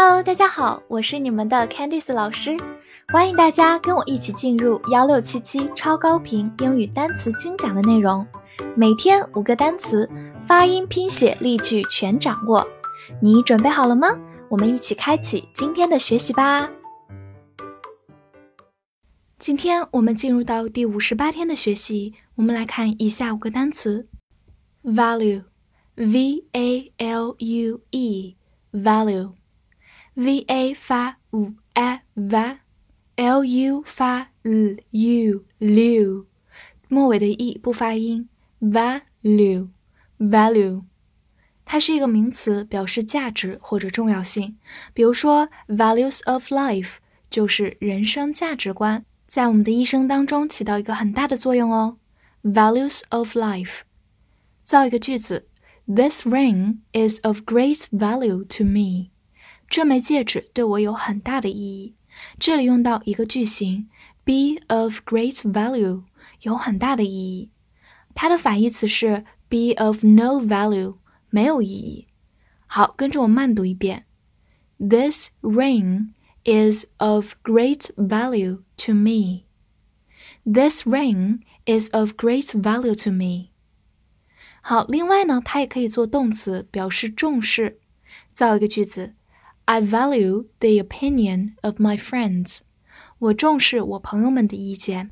Hello，大家好，我是你们的 Candice 老师，欢迎大家跟我一起进入幺六七七超高频英语单词精讲的内容，每天五个单词，发音、拼写、例句全掌握，你准备好了吗？我们一起开启今天的学习吧。今天我们进入到第五十八天的学习，我们来看以下五个单词：value，v a l u e，value a 发 u a v，l u 发 l u l，末尾的 e 不发音，value，value，它是一个名词，表示价值或者重要性。比如说，values of life 就是人生价值观。在我们的一生当中起到一个很大的作用哦。Values of life，造一个句子：This ring is of great value to me。 这枚戒指对我有很大的意义。这里用到一个句型：be of great value，有很大的意义。它的反义词是 be of no value，没有意义。好，跟着我慢读一遍：This ring。is of great value to me. This ring is of great value to me. 好，另外呢，它也可以做动词，表示重视。造一个句子 ：I value the opinion of my friends。我重视我朋友们的意见。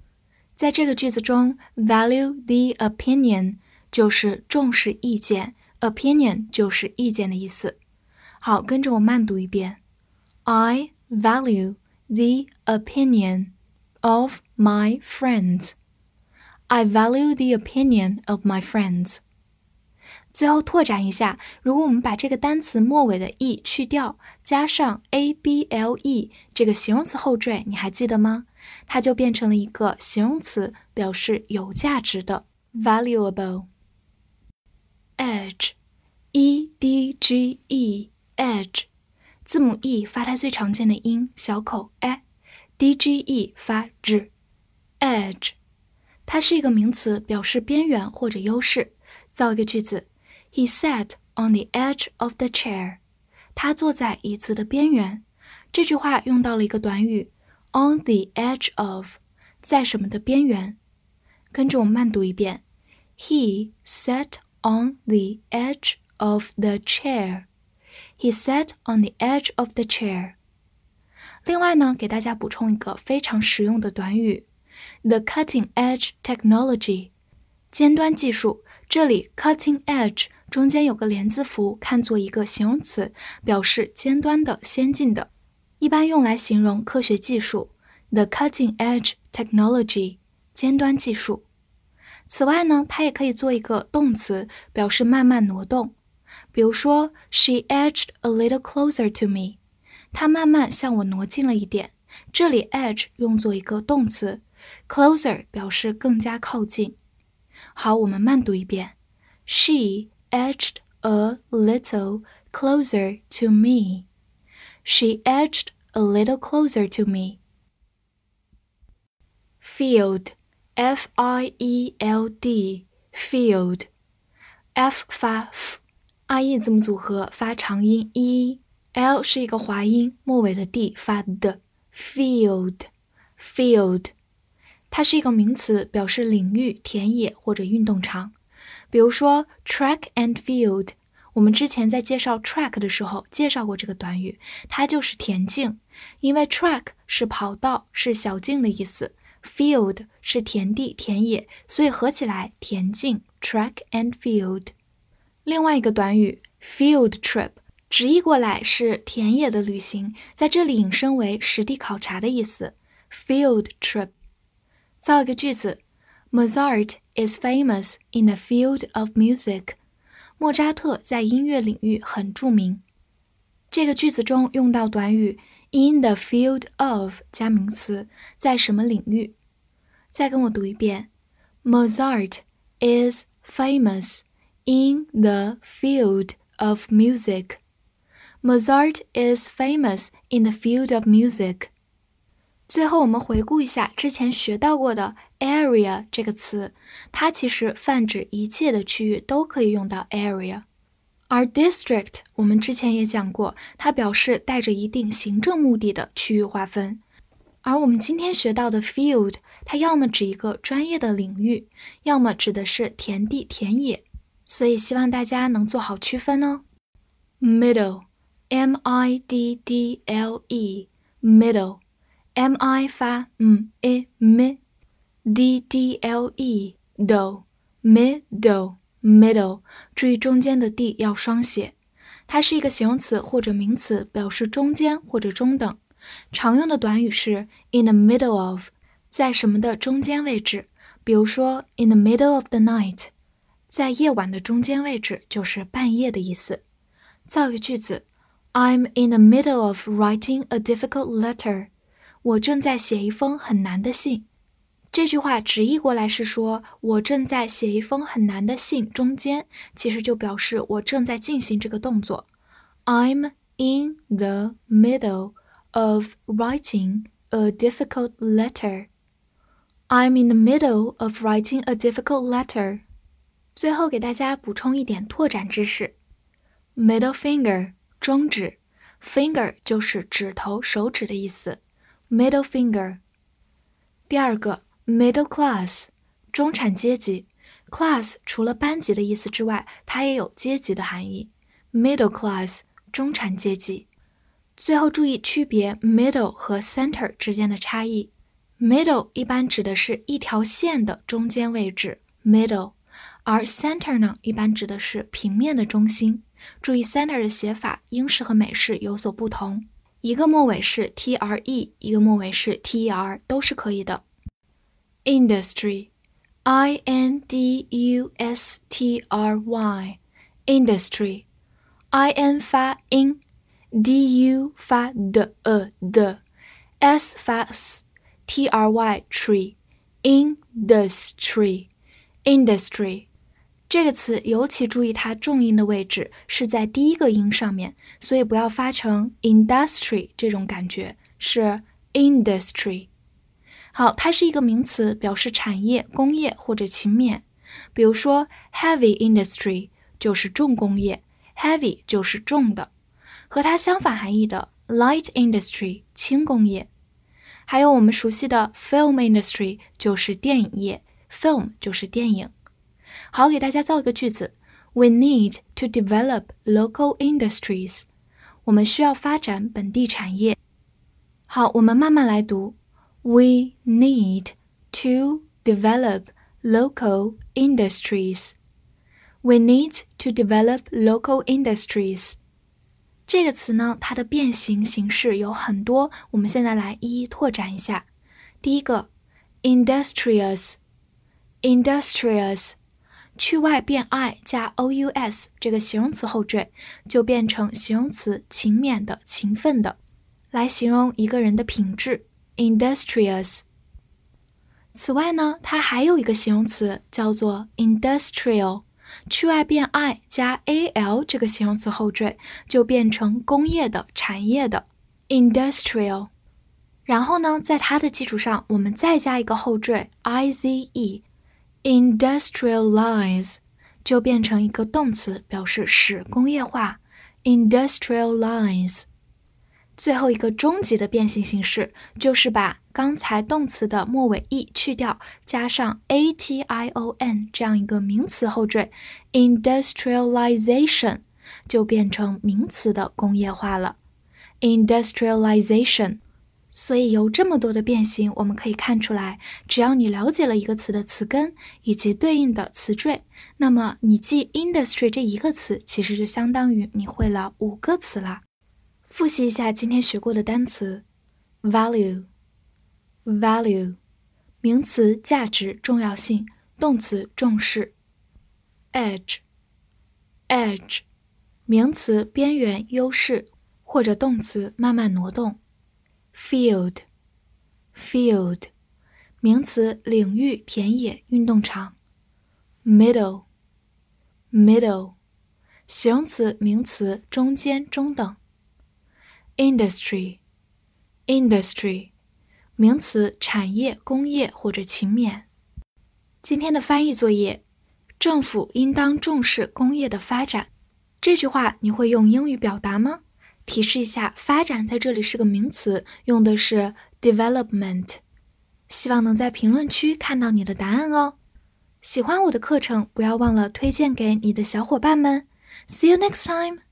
在这个句子中，value the opinion 就是重视意见，opinion 就是意见的意思。好，跟着我慢读一遍：I value the opinion of my friends. I value the opinion of my friends. 最后拓展一下，如果我们把这个单词末尾的 e 去掉，加上 a b l e 这个形容词后缀，你还记得吗？它就变成了一个形容词，表示有价值的 valuable。edge，e d g e，edge。字母 e 发它最常见的音小口 e d g e 发 z，edge，它是一个名词，表示边缘或者优势。造一个句子 ：He sat on the edge of the chair。他坐在椅子的边缘。这句话用到了一个短语 on the edge of，在什么的边缘？跟着我慢读一遍：He sat on the edge of the chair。He sat on the edge of the chair。另外呢，给大家补充一个非常实用的短语：the cutting edge technology，尖端技术。 这里 cutting edge 中间有个连字符，看作一个形容词，表示尖端的、先进的，一般用来形容科学技术。the cutting edge technology，尖端技术。此外呢，它也可以做一个动词，表示慢慢挪动。比如说，She edged a little closer to me。她慢慢向我挪近了一点。这里 edge 用作一个动词，closer 表示更加靠近。好，我们慢读一遍：She edged a little closer to me. She edged a little closer to me. Field, F-I-E-L-D, field, F 发 f。r e 字母组合发长音 e，l 是一个滑音，末尾的 d 发的。field，field， 它是一个名词，表示领域、田野或者运动场。比如说 track and field，我们之前在介绍 track 的时候介绍过这个短语，它就是田径。因为 track 是跑道，是小径的意思，field 是田地、田野，所以合起来田径 track and field。另外一个短语 field trip 直译过来是田野的旅行，在这里引申为实地考察的意思。field trip，造一个句子：Mozart is famous in the field of music。莫扎特在音乐领域很着名。这个句子中用到短语 in the field of 加名词，在什么领域？再跟我读一遍：Mozart is famous。In the field of music, Mozart is famous in the field of music. 最后，我们回顾一下之前学到过的 area 这个词，它其实泛指一切的区域都可以用到 area。而 district 我们之前也讲过，它表示带着一定行政目的的区域划分。而我们今天学到的 field，它要么指一个专业的领域，要么指的是田地、田野。所以希望大家能做好区分哦。middle，m i d d l e，middle i d d l e，middle，m i 发嗯 i m，d d l e do，middle，middle，注意中间的 d 要双写。它是一个形容词或者名词，表示中间或者中等。常用的短语是 in the middle of，在什么的中间位置。比如说 in the middle of the night。在夜晚的中间位置就是半夜的意思。造个句子：I'm in the middle of writing a difficult letter。 我正在写一封很难的信。这句话直译过来是说，我正在写一封很难的信，中间其实就表示我正在进行这个动作。I'm in the middle of writing a difficult letter. I'm in the middle of writing a difficult letter. 最后给大家补充一点拓展知识：middle finger 中指，finger 就是指头、手指的意思。Middle finger。第二个，middle class 中产阶级，class 除了班级的意思之外，它也有阶级的含义。middle class 中产阶级。最后注意区别 middle 和 center 之间的差异。middle 一般指的是一条线的中间位置，middle。而 center 呢，一般指的是平面的中心。注意 center 的写法，英式和美式有所不同，一个末尾是 tre，一个末尾是 ter，都是可以的。industry，i n d u s t r y，industry，i n 发 in，d u 发的呃的，s 发 s，t r y tree，industry，industry。这个词尤其注意它重音的位置是在第一个音上面，所以不要发成 industry 这种感觉，是 industry。好，它是一个名词，表示产业、工业或者勤勉。比如说 heavy industry 就是重工业，heavy 就是重的。和它相反含义的 light industry 轻工业。还有我们熟悉的 film industry 就是电影业，film 就是电影。好，给大家造一个句子：We need to develop local industries。我们需要发展本地产业。好，我们慢慢来读：We need to develop local industries。We need to develop local industries。这个词呢，它的变形形式有很多，我们现在来一一拓展一下。第一个，industrious，industrious。 去外变 i 加 o u s 这个形容词后缀，就变成形容词勤勉的、勤奋的，来形容一个人的品质。industrious。此外呢，它还有一个形容词叫做 industrial，去外变 i 加 a l 这个形容词后缀，就变成工业的、产业的。industrial。然后呢，在它的基础上，我们再加一个后缀 i z e。Industrialize 就变成一个动词，表示使工业化。Industrialize 最后一个终极的变形形式就是把刚才动词的末尾 e 去掉，加上 ation 这样一个名词后缀，industrialization 就变成名词的工业化了。Industrialization。所以由这么多的变形，我们可以看出来，只要你了解了一个词的词根以及对应的词缀，那么你记 industry 这一个词，其实就相当于你会了五个词啦。复习一下今天学过的单词：value，value，名词价值、重要性；动词重视；edge，edge，名词边缘、优势；或者动词慢慢挪动。field，field，名词，领域、田野、运动场。middle，middle，形容词、名词，中间、中等。industry，industry，名词，产业、工业或者勤勉。今天的翻译作业：政府应当重视工业的发展。这句话你会用英语表达吗？提示一下，发展在这里是个名词，用的是 development。希望能在评论区看到你的答案哦。喜欢我的课程，不要忘了推荐给你的小伙伴们。See you next time.